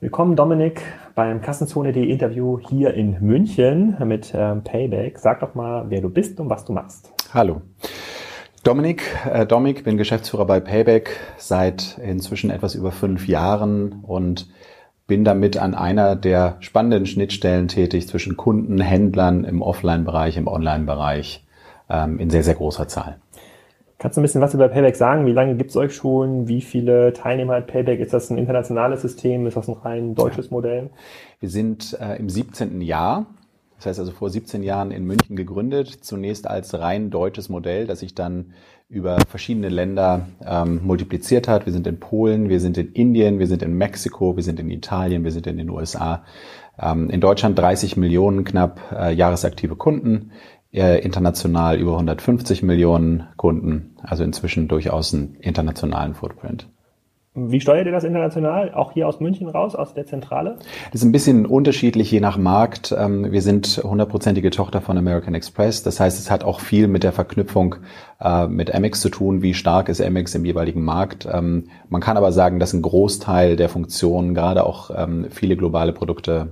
Willkommen Dominik beim Kassenzone.de Interview hier in München mit ähm, Payback. Sag doch mal, wer du bist und was du machst. Hallo. Dominik, äh, Dominik, bin Geschäftsführer bei Payback seit inzwischen etwas über fünf Jahren und bin damit an einer der spannenden Schnittstellen tätig zwischen Kunden, Händlern im Offline-Bereich, im Online-Bereich ähm, in sehr, sehr großer Zahl. Kannst du ein bisschen was über Payback sagen? Wie lange gibt es euch schon? Wie viele Teilnehmer hat Payback? Ist das ein internationales System? Ist das ein rein deutsches Modell? Wir sind äh, im 17. Jahr. Das heißt also vor 17 Jahren in München gegründet, zunächst als rein deutsches Modell, das sich dann über verschiedene Länder ähm, multipliziert hat. Wir sind in Polen, wir sind in Indien, wir sind in Mexiko, wir sind in Italien, wir sind in den USA. Ähm, in Deutschland 30 Millionen knapp äh, jahresaktive Kunden international über 150 Millionen Kunden, also inzwischen durchaus einen internationalen Footprint. Wie steuert ihr das international? Auch hier aus München raus, aus der Zentrale? Das ist ein bisschen unterschiedlich je nach Markt. Ähm, wir sind hundertprozentige Tochter von American Express. Das heißt, es hat auch viel mit der Verknüpfung äh, mit Amex zu tun. Wie stark ist Amex im jeweiligen Markt? Ähm, man kann aber sagen, dass ein Großteil der Funktionen, gerade auch ähm, viele globale Produkte,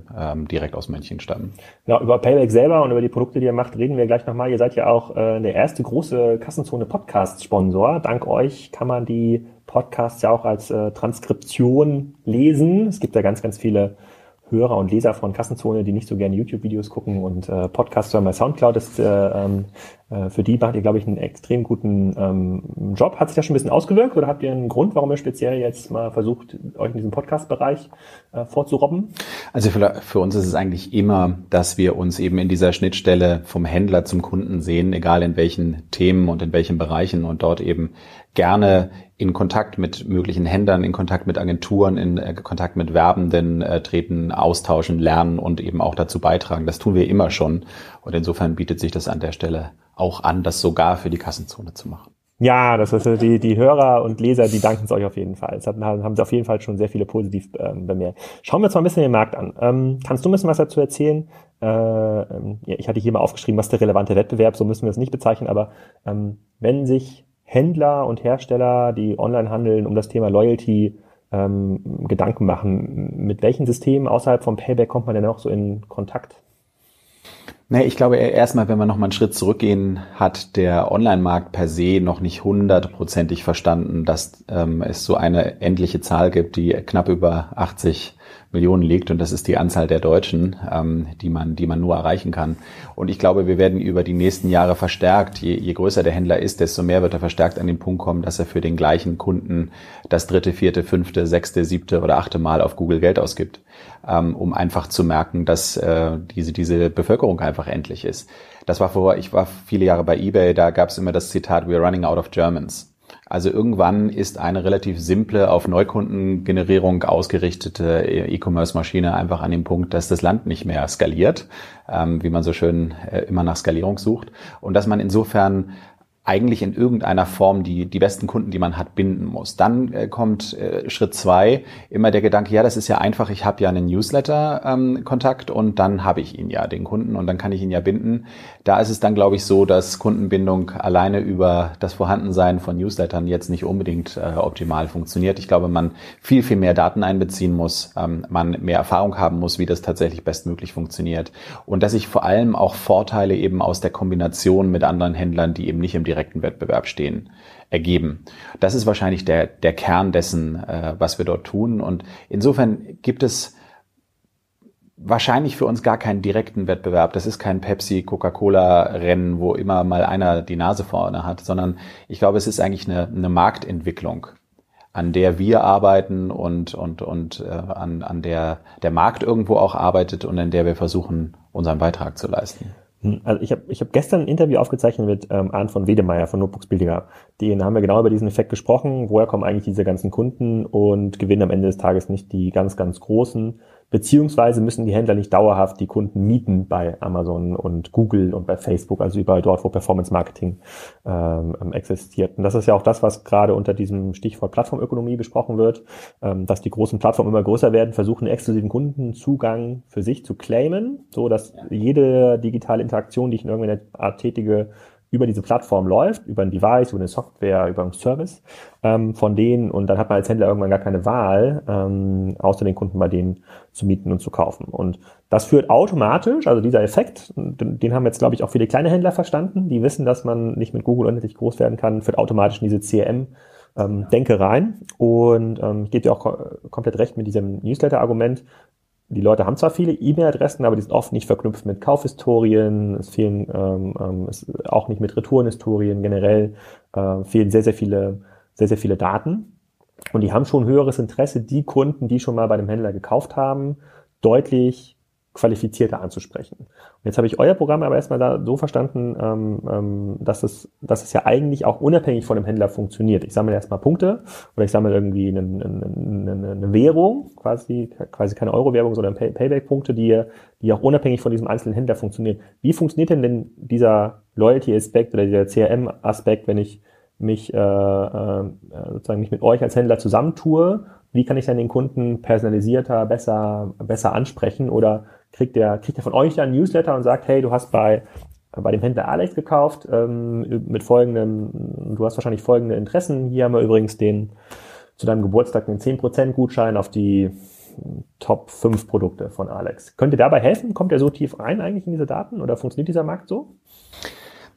direkt aus München stammen. Ja, über Payback selber und über die Produkte, die ihr macht, reden wir gleich nochmal. Ihr seid ja auch äh, der erste große Kassenzone Podcast Sponsor. Dank euch kann man die Podcasts ja auch als äh, Transkription lesen. Es gibt ja ganz, ganz viele Hörer und Leser von Kassenzone, die nicht so gerne YouTube-Videos gucken und äh, Podcasts hören bei Soundcloud. Das, äh, ähm, äh, für die macht ihr, glaube ich, einen extrem guten ähm, Job. Hat sich das schon ein bisschen ausgewirkt oder habt ihr einen Grund, warum ihr speziell jetzt mal versucht, euch in diesem Podcast-Bereich äh, vorzurobben? Also für, für uns ist es eigentlich immer, dass wir uns eben in dieser Schnittstelle vom Händler zum Kunden sehen, egal in welchen Themen und in welchen Bereichen und dort eben gerne in Kontakt mit möglichen Händlern, in Kontakt mit Agenturen, in äh, Kontakt mit Werbenden äh, treten, austauschen, lernen und eben auch dazu beitragen. Das tun wir immer schon. Und insofern bietet sich das an der Stelle auch an, das sogar für die Kassenzone zu machen. Ja, das ist die, die Hörer und Leser, die danken es euch auf jeden Fall. Das haben, haben sie auf jeden Fall schon sehr viele positiv ähm, bemerkt. Schauen wir uns mal ein bisschen den Markt an. Ähm, kannst du ein bisschen was dazu erzählen? Äh, ähm, ich hatte hier mal aufgeschrieben, was der relevante Wettbewerb, so müssen wir es nicht bezeichnen, aber ähm, wenn sich Händler und Hersteller, die online handeln, um das Thema Loyalty ähm, Gedanken machen. Mit welchen Systemen außerhalb vom Payback kommt man denn auch so in Kontakt? Nee, ich glaube erstmal, wenn wir noch mal einen Schritt zurückgehen, hat der Online-Markt per se noch nicht hundertprozentig verstanden, dass ähm, es so eine endliche Zahl gibt, die knapp über 80 Millionen liegt und das ist die Anzahl der Deutschen, ähm, die man, die man nur erreichen kann. Und ich glaube, wir werden über die nächsten Jahre verstärkt, je, je größer der Händler ist, desto mehr wird er verstärkt an den Punkt kommen, dass er für den gleichen Kunden das dritte, vierte, fünfte, sechste, siebte oder achte Mal auf Google Geld ausgibt, ähm, um einfach zu merken, dass äh, diese, diese Bevölkerung einfach endlich ist. Das war vor, ich war viele Jahre bei eBay, da gab es immer das Zitat, we're running out of Germans. Also irgendwann ist eine relativ simple, auf Neukundengenerierung ausgerichtete E-Commerce-Maschine einfach an dem Punkt, dass das Land nicht mehr skaliert, ähm, wie man so schön äh, immer nach Skalierung sucht. Und dass man insofern eigentlich in irgendeiner Form die, die besten Kunden, die man hat, binden muss. Dann äh, kommt äh, Schritt zwei immer der Gedanke, ja, das ist ja einfach, ich habe ja einen Newsletter-Kontakt ähm, und dann habe ich ihn ja, den Kunden, und dann kann ich ihn ja binden. Da ist es dann, glaube ich, so, dass Kundenbindung alleine über das Vorhandensein von Newslettern jetzt nicht unbedingt äh, optimal funktioniert. Ich glaube, man viel, viel mehr Daten einbeziehen muss, ähm, man mehr Erfahrung haben muss, wie das tatsächlich bestmöglich funktioniert. Und dass ich vor allem auch Vorteile eben aus der Kombination mit anderen Händlern, die eben nicht im direkten Wettbewerb stehen, ergeben. Das ist wahrscheinlich der, der Kern dessen, äh, was wir dort tun. Und insofern gibt es wahrscheinlich für uns gar keinen direkten Wettbewerb. Das ist kein Pepsi-Coca-Cola-Rennen, wo immer mal einer die Nase vorne hat, sondern ich glaube, es ist eigentlich eine, eine Marktentwicklung, an der wir arbeiten und, und, und äh, an, an der der Markt irgendwo auch arbeitet und in der wir versuchen, unseren Beitrag zu leisten. Hm, also ich habe ich hab gestern ein Interview aufgezeichnet mit ähm, Arndt von Wedemeyer von Notebooks Billiger. Den haben wir genau über diesen Effekt gesprochen. Woher kommen eigentlich diese ganzen Kunden und gewinnen am Ende des Tages nicht die ganz, ganz großen, Beziehungsweise müssen die Händler nicht dauerhaft die Kunden mieten bei Amazon und Google und bei Facebook, also überall dort, wo Performance Marketing ähm, ähm, existiert. Und das ist ja auch das, was gerade unter diesem Stichwort Plattformökonomie besprochen wird, ähm, dass die großen Plattformen immer größer werden, versuchen exklusiven Kundenzugang für sich zu claimen, so dass jede digitale Interaktion, die ich in irgendeiner Art tätige, über diese Plattform läuft, über ein Device, über eine Software, über einen Service ähm, von denen und dann hat man als Händler irgendwann gar keine Wahl, ähm, außer den Kunden bei denen zu mieten und zu kaufen. Und das führt automatisch, also dieser Effekt, den haben jetzt, glaube ich, auch viele kleine Händler verstanden, die wissen, dass man nicht mit Google unendlich groß werden kann, führt automatisch in diese CRM ähm, Denke rein. Und ähm, ich gebe dir auch komplett recht mit diesem Newsletter-Argument die Leute haben zwar viele E-Mail-Adressen, aber die sind oft nicht verknüpft mit Kaufhistorien, es fehlen ähm, ähm, es auch nicht mit Retourenhistorien generell, äh, fehlen sehr, sehr viele, sehr, sehr viele Daten. Und die haben schon höheres Interesse, die Kunden, die schon mal bei dem Händler gekauft haben, deutlich qualifizierter anzusprechen. Und jetzt habe ich euer Programm aber erstmal da so verstanden, ähm, ähm, dass, es, dass es ja eigentlich auch unabhängig von dem Händler funktioniert. Ich sammle erstmal Punkte oder ich sammle irgendwie eine, eine, eine, Währung, quasi, quasi keine Euro-Währung, sondern Pay Payback-Punkte, die, die auch unabhängig von diesem einzelnen Händler funktionieren. Wie funktioniert denn denn dieser Loyalty-Aspekt oder dieser CRM-Aspekt, wenn ich mich äh, äh, sozusagen mich mit euch als Händler zusammentue? Wie kann ich dann den Kunden personalisierter, besser, besser ansprechen oder kriegt der, kriegt der von euch dann Newsletter und sagt, hey, du hast bei, bei dem Händler Alex gekauft, ähm, mit folgendem, du hast wahrscheinlich folgende Interessen. Hier haben wir übrigens den, zu deinem Geburtstag den 10% Gutschein auf die Top 5 Produkte von Alex. Könnt ihr dabei helfen? Kommt ihr so tief rein eigentlich in diese Daten oder funktioniert dieser Markt so?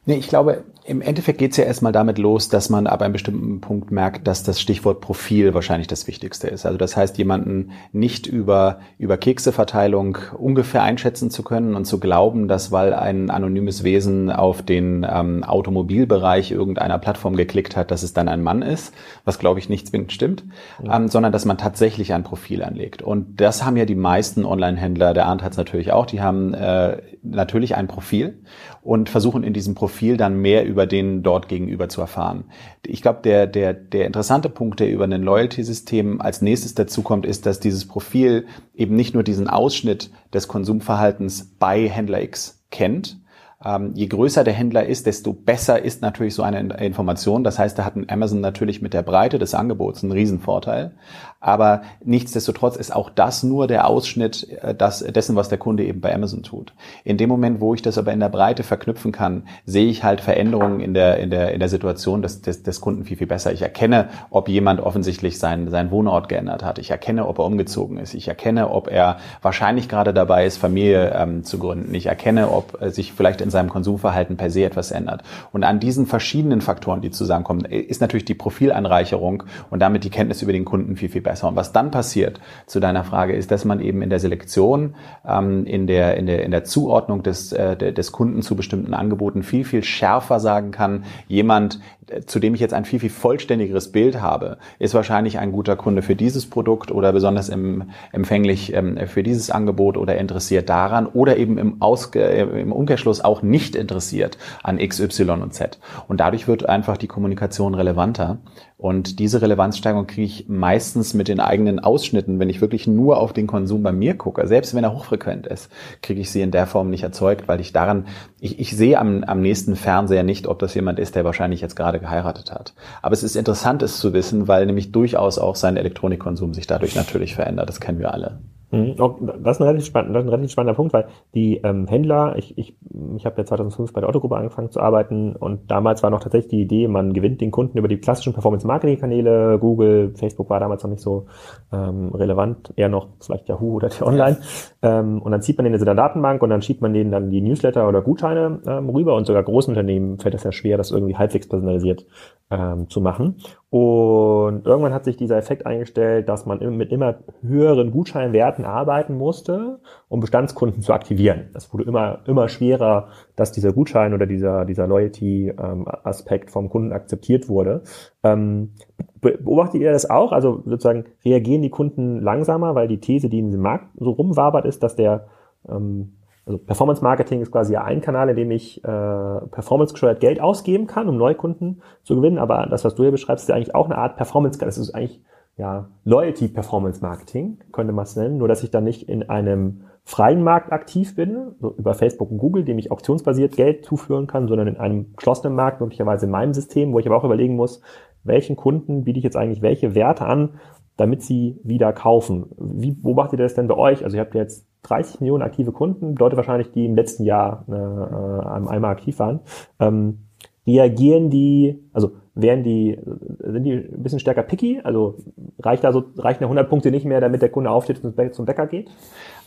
Nee, ich glaube, im Endeffekt geht es ja erstmal damit los, dass man ab einem bestimmten Punkt merkt, dass das Stichwort Profil wahrscheinlich das Wichtigste ist. Also das heißt, jemanden nicht über, über Kekseverteilung ungefähr einschätzen zu können und zu glauben, dass weil ein anonymes Wesen auf den ähm, Automobilbereich irgendeiner Plattform geklickt hat, dass es dann ein Mann ist, was glaube ich nicht zwingend stimmt, ja. ähm, sondern dass man tatsächlich ein Profil anlegt. Und das haben ja die meisten Online-Händler, der Arndt hat es natürlich auch, die haben äh, natürlich ein Profil und versuchen in diesem Profil dann mehr über den dort gegenüber zu erfahren. Ich glaube, der, der, der interessante Punkt, der über ein Loyalty-System als nächstes dazukommt, ist, dass dieses Profil eben nicht nur diesen Ausschnitt des Konsumverhaltens bei Händler X kennt, ähm, je größer der Händler ist, desto besser ist natürlich so eine Information. Das heißt, da hat Amazon natürlich mit der Breite des Angebots einen Riesenvorteil. Aber nichtsdestotrotz ist auch das nur der Ausschnitt äh, das, dessen, was der Kunde eben bei Amazon tut. In dem Moment, wo ich das aber in der Breite verknüpfen kann, sehe ich halt Veränderungen in der, in der, in der Situation des, des, des Kunden viel, viel besser. Ich erkenne, ob jemand offensichtlich seinen, seinen Wohnort geändert hat. Ich erkenne, ob er umgezogen ist. Ich erkenne, ob er wahrscheinlich gerade dabei ist, Familie ähm, zu gründen. Ich erkenne, ob sich vielleicht in seinem Konsumverhalten per se etwas ändert. Und an diesen verschiedenen Faktoren, die zusammenkommen, ist natürlich die Profilanreicherung und damit die Kenntnis über den Kunden viel, viel besser. Und was dann passiert, zu deiner Frage, ist, dass man eben in der Selektion, ähm, in, der, in, der, in der Zuordnung des, äh, des Kunden zu bestimmten Angeboten viel, viel schärfer sagen kann, jemand, zu dem ich jetzt ein viel, viel vollständigeres Bild habe, ist wahrscheinlich ein guter Kunde für dieses Produkt oder besonders im, empfänglich ähm, für dieses Angebot oder interessiert daran oder eben im, Ausge im Umkehrschluss auch nicht interessiert an X, Y und Z. Und dadurch wird einfach die Kommunikation relevanter und diese Relevanzsteigerung kriege ich meistens mit den eigenen Ausschnitten, wenn ich wirklich nur auf den Konsum bei mir gucke, selbst wenn er hochfrequent ist, kriege ich sie in der Form nicht erzeugt, weil ich daran, ich, ich sehe am, am nächsten Fernseher nicht, ob das jemand ist, der wahrscheinlich jetzt gerade geheiratet hat. Aber es ist interessant, es zu wissen, weil nämlich durchaus auch sein Elektronikkonsum sich dadurch natürlich verändert. Das kennen wir alle. Mhm. Das ist ein relativ, spannend, das ist ein relativ spannender Punkt, weil die ähm, Händler, ich, ich, ich habe ja 2005 bei der Autogruppe angefangen zu arbeiten und damals war noch tatsächlich die Idee, man gewinnt den Kunden über die klassischen Performance-Marketing-Kanäle, Google, Facebook war damals noch nicht so ähm, relevant, eher noch vielleicht Yahoo oder die Online. Ähm, und dann zieht man den in seiner Datenbank und dann schiebt man denen dann die Newsletter oder Gutscheine ähm, rüber und sogar großen Unternehmen fällt es ja schwer, das irgendwie halbwegs personalisiert ähm, zu machen. Und irgendwann hat sich dieser Effekt eingestellt, dass man mit immer höheren Gutscheinwerten arbeiten musste, um Bestandskunden zu aktivieren. Das wurde immer, immer schwerer, dass dieser Gutschein oder dieser, dieser Loyalty-Aspekt ähm, vom Kunden akzeptiert wurde. Ähm, beobachtet ihr das auch? Also sozusagen reagieren die Kunden langsamer, weil die These, die in diesem Markt so rumwabert, ist, dass der ähm, also Performance Marketing ist quasi ein Kanal, in dem ich äh, performance gesteuert Geld ausgeben kann, um Neukunden zu gewinnen. Aber das, was du hier beschreibst, ist ja eigentlich auch eine Art Performance. Das ist eigentlich ja Loyalty Performance Marketing, könnte man es nennen. Nur, dass ich dann nicht in einem freien Markt aktiv bin, so über Facebook und Google, dem ich auktionsbasiert Geld zuführen kann, sondern in einem geschlossenen Markt, möglicherweise in meinem System, wo ich aber auch überlegen muss, welchen Kunden biete ich jetzt eigentlich welche Werte an, damit sie wieder kaufen. Wie beobachtet ihr das denn bei euch? Also ihr habt jetzt 30 Millionen aktive Kunden, Leute wahrscheinlich, die im letzten Jahr äh, einmal aktiv waren. Ähm, reagieren die, also werden die, sind die ein bisschen stärker picky? Also reicht da so, reichen da 100 Punkte nicht mehr, damit der Kunde aufsteht und zum Bäcker geht?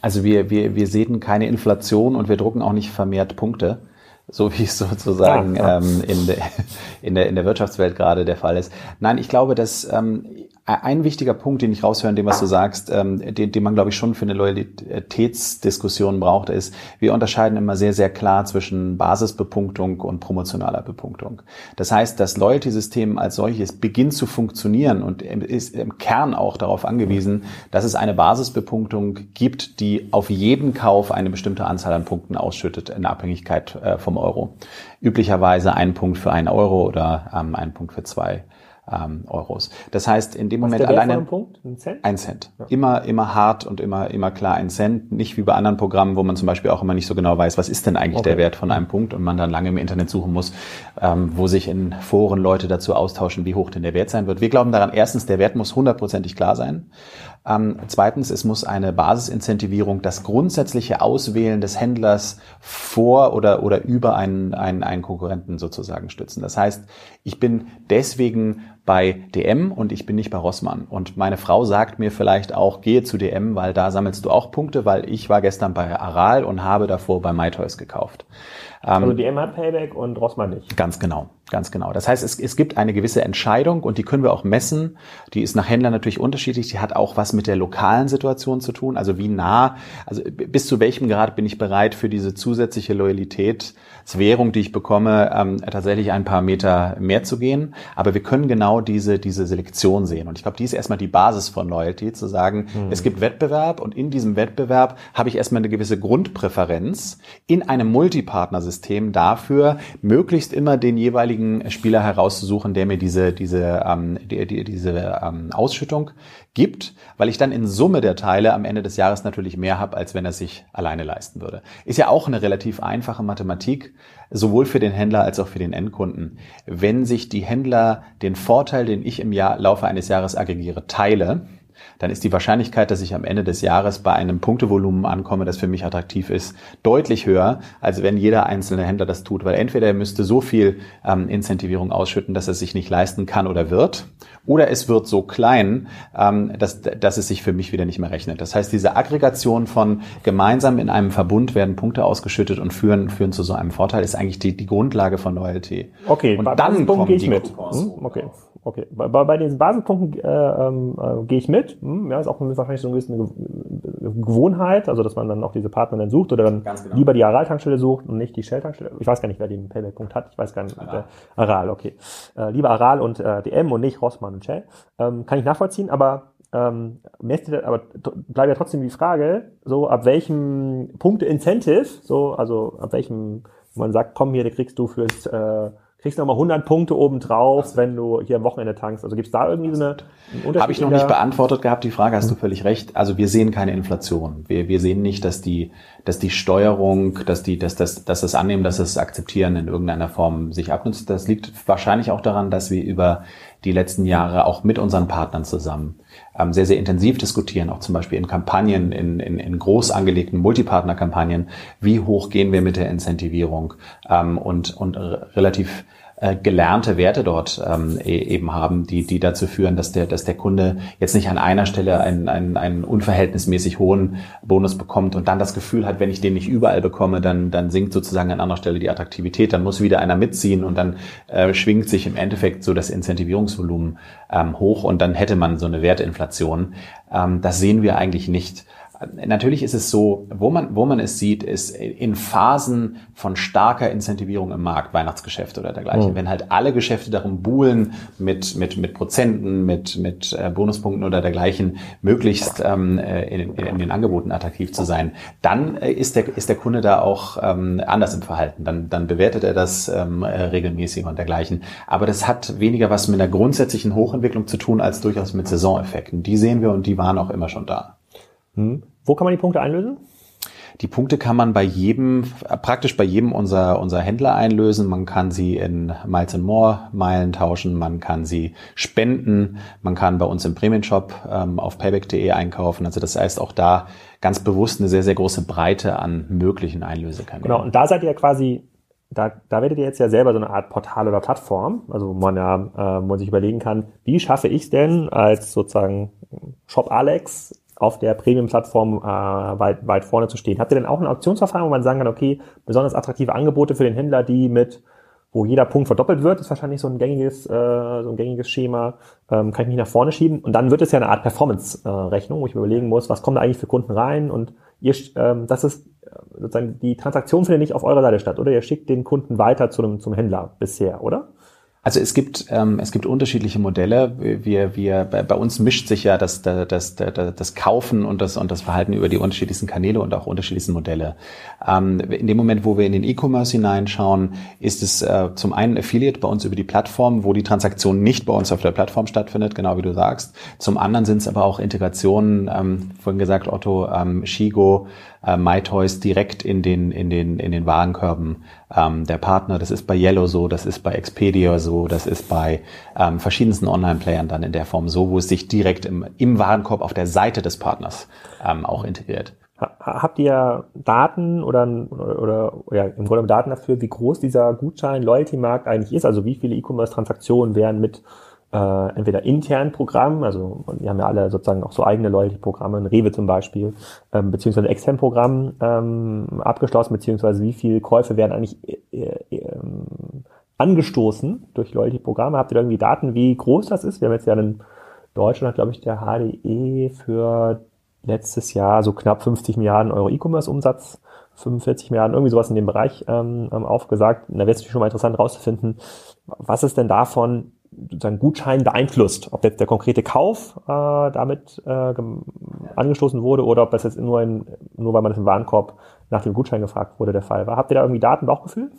Also wir, wir, wir sehen keine Inflation und wir drucken auch nicht vermehrt Punkte so wie es sozusagen ah, ah. Ähm, in, de, in, der, in der Wirtschaftswelt gerade der Fall ist. Nein, ich glaube, dass ähm, ein wichtiger Punkt, den ich raushöre, in dem, was du sagst, ähm, den, den man, glaube ich, schon für eine Loyalitätsdiskussion braucht, ist, wir unterscheiden immer sehr, sehr klar zwischen Basisbepunktung und promotionaler Bepunktung. Das heißt, das Loyalty-System als solches beginnt zu funktionieren und ist im Kern auch darauf angewiesen, dass es eine Basisbepunktung gibt, die auf jeden Kauf eine bestimmte Anzahl an Punkten ausschüttet in Abhängigkeit äh, vom Euro. Üblicherweise ein Punkt für einen Euro oder ähm, ein Punkt für zwei ähm, Euros. Das heißt, in dem Was Moment alleine Punkt? Ein Cent. Ein Cent. Ja. Immer, immer hart und immer, immer klar ein Cent. Nicht wie bei anderen Programmen, wo man zum Beispiel auch immer nicht so genau weiß, was ist denn eigentlich okay. der Wert von einem Punkt und man dann lange im Internet suchen muss, ähm, wo sich in Foren Leute dazu austauschen, wie hoch denn der Wert sein wird. Wir glauben daran, erstens, der Wert muss hundertprozentig klar sein. Ähm, zweitens, es muss eine Basisincentivierung, das grundsätzliche Auswählen des Händlers vor oder, oder über einen, einen, einen Konkurrenten sozusagen stützen. Das heißt, ich bin deswegen bei DM und ich bin nicht bei Rossmann. Und meine Frau sagt mir vielleicht auch, gehe zu DM, weil da sammelst du auch Punkte, weil ich war gestern bei Aral und habe davor bei MyToys gekauft. Also ähm, DM hat Payback und Rossmann nicht. Ganz genau, ganz genau. Das heißt, es, es gibt eine gewisse Entscheidung und die können wir auch messen. Die ist nach Händlern natürlich unterschiedlich. Die hat auch was mit der lokalen Situation zu tun. Also wie nah, also bis zu welchem Grad bin ich bereit für diese zusätzliche Loyalitätswährung, die ich bekomme, ähm, tatsächlich ein paar Meter mehr zu gehen. Aber wir können genau diese, diese Selektion sehen. Und ich glaube, die ist erstmal die Basis von Loyalty, zu sagen, hm. es gibt Wettbewerb und in diesem Wettbewerb habe ich erstmal eine gewisse Grundpräferenz in einem Multipartnersystem System dafür, möglichst immer den jeweiligen Spieler herauszusuchen, der mir diese, diese, ähm, die, die, diese ähm, Ausschüttung gibt, weil ich dann in Summe der Teile am Ende des Jahres natürlich mehr habe, als wenn er sich alleine leisten würde. Ist ja auch eine relativ einfache Mathematik, sowohl für den Händler als auch für den Endkunden. Wenn sich die Händler den Vorteil, den ich im Jahr, Laufe eines Jahres aggregiere, teile, dann ist die Wahrscheinlichkeit, dass ich am Ende des Jahres bei einem Punktevolumen ankomme, das für mich attraktiv ist, deutlich höher, als wenn jeder einzelne Händler das tut. Weil entweder er müsste so viel ähm, Incentivierung ausschütten, dass er sich nicht leisten kann oder wird, oder es wird so klein, ähm, dass, dass es sich für mich wieder nicht mehr rechnet. Das heißt, diese Aggregation von gemeinsam in einem Verbund werden Punkte ausgeschüttet und führen, führen zu so einem Vorteil, ist eigentlich die, die Grundlage von Loyalty. Okay, und dann kommen die mit. Hm, okay. Okay, bei, bei diesen Basispunkten äh, ähm, äh, gehe ich mit. Hm, ja, ist auch wahrscheinlich so ein bisschen eine Gewohnheit, also dass man dann auch diese Partner dann sucht oder dann genau. lieber die Aral-Tankstelle sucht und nicht die Shell-Tankstelle. Ich weiß gar nicht, wer den Payback-Punkt hat. Ich weiß gar nicht. Aral, äh, Aral okay. Äh, lieber Aral und äh, DM und nicht Rossmann und Shell. Ähm, kann ich nachvollziehen, aber ähm, aber bleibt ja trotzdem die Frage, so ab welchem Punkte Incentive, so also ab welchem man sagt, komm hier, da kriegst du fürs äh, kriegst du nochmal 100 Punkte obendrauf, also. wenn du hier am Wochenende tankst. Also gibt's da irgendwie so eine Unterschied? Habe ich noch nicht beantwortet gehabt, die Frage, hast du völlig recht. Also wir sehen keine Inflation. Wir, wir sehen nicht, dass die, dass die Steuerung, dass die, dass das, dass das Annehmen, dass das Akzeptieren in irgendeiner Form sich abnutzt. Das liegt wahrscheinlich auch daran, dass wir über die letzten Jahre auch mit unseren Partnern zusammen sehr, sehr intensiv diskutieren, auch zum Beispiel in Kampagnen, in, in, in groß angelegten Multipartner-Kampagnen, wie hoch gehen wir mit der Incentivierung? Ähm, und, und relativ äh, gelernte Werte dort ähm, e eben haben, die, die dazu führen, dass der, dass der Kunde jetzt nicht an einer Stelle einen, einen, einen unverhältnismäßig hohen Bonus bekommt und dann das Gefühl hat, wenn ich den nicht überall bekomme, dann, dann sinkt sozusagen an anderer Stelle die Attraktivität, dann muss wieder einer mitziehen und dann äh, schwingt sich im Endeffekt so das Incentivierungsvolumen ähm, hoch und dann hätte man so eine Werteinflation. Ähm, das sehen wir eigentlich nicht. Natürlich ist es so, wo man, wo man es sieht, ist in Phasen von starker Incentivierung im Markt, Weihnachtsgeschäfte oder dergleichen. Mhm. Wenn halt alle Geschäfte darum buhlen, mit, mit, mit Prozenten, mit, mit äh, Bonuspunkten oder dergleichen, möglichst ähm, äh, in, in, den Angeboten attraktiv zu sein, dann äh, ist, der, ist der Kunde da auch ähm, anders im Verhalten. Dann, dann bewertet er das ähm, äh, regelmäßig und dergleichen. Aber das hat weniger was mit einer grundsätzlichen Hochentwicklung zu tun, als durchaus mit Saisoneffekten. Die sehen wir und die waren auch immer schon da. Hm. Wo kann man die Punkte einlösen? Die Punkte kann man bei jedem, praktisch bei jedem unserer, unserer Händler einlösen. Man kann sie in Miles More Meilen tauschen, man kann sie spenden, man kann bei uns im Premium Shop ähm, auf payback.de einkaufen. Also das heißt auch da ganz bewusst eine sehr, sehr große Breite an möglichen Einlösekanälen. Genau, und da seid ihr quasi da, da werdet ihr jetzt ja selber so eine Art Portal oder Plattform, also wo man ja, äh, wo man sich überlegen kann, wie schaffe ich es denn als sozusagen Shop Alex auf der Premium-Plattform äh, weit, weit vorne zu stehen. Habt ihr denn auch eine Auktionsverfahren, wo man sagen kann, okay, besonders attraktive Angebote für den Händler, die mit wo jeder Punkt verdoppelt wird, ist wahrscheinlich so ein gängiges, äh, so ein gängiges Schema, ähm, kann ich mich nach vorne schieben. Und dann wird es ja eine Art Performance-Rechnung, wo ich mir überlegen muss, was kommt da eigentlich für Kunden rein und ihr, ähm, das ist äh, sozusagen die Transaktion findet nicht auf eurer Seite statt, oder? Ihr schickt den Kunden weiter zu einem, zum Händler bisher, oder? Also es gibt ähm, es gibt unterschiedliche Modelle. Wir wir bei, bei uns mischt sich ja das das, das das Kaufen und das und das Verhalten über die unterschiedlichsten Kanäle und auch unterschiedlichsten Modelle. Ähm, in dem Moment, wo wir in den E-Commerce hineinschauen, ist es äh, zum einen Affiliate bei uns über die Plattform, wo die Transaktion nicht bei uns auf der Plattform stattfindet, genau wie du sagst. Zum anderen sind es aber auch Integrationen, ähm, vorhin gesagt Otto, ähm, Shigo, äh, MyToys direkt in den, in den, in den Warenkörben ähm, der Partner. Das ist bei Yellow so, das ist bei Expedia so, das ist bei ähm, verschiedensten Online-Playern dann in der Form so, wo es sich direkt im, im Warenkorb auf der Seite des Partners ähm, auch integriert. Habt ihr Daten oder, oder, ja, im Grunde Daten dafür, wie groß dieser Gutschein-Loyalty-Markt eigentlich ist? Also wie viele E-Commerce-Transaktionen werden mit äh, entweder intern Programm, also wir haben ja alle sozusagen auch so eigene Loyalty-Programme, ein Rewe zum Beispiel, ähm, beziehungsweise extern Programm ähm, abgeschlossen, beziehungsweise wie viele Käufe werden eigentlich äh, äh, angestoßen durch Loyalty-Programme? Habt ihr da irgendwie Daten, wie groß das ist? Wir haben jetzt ja in Deutschland, glaube ich, der HDE für letztes Jahr so knapp 50 Milliarden Euro E-Commerce-Umsatz 45 Milliarden, irgendwie sowas in dem Bereich ähm, aufgesagt. Und da wäre es schon mal interessant herauszufinden, was ist denn davon sozusagen Gutschein beeinflusst, ob jetzt der konkrete Kauf äh, damit äh, angestoßen wurde oder ob das jetzt nur, in, nur weil man im Warenkorb nach dem Gutschein gefragt wurde, der Fall war. Habt ihr da irgendwie Daten, Bauchgefühl?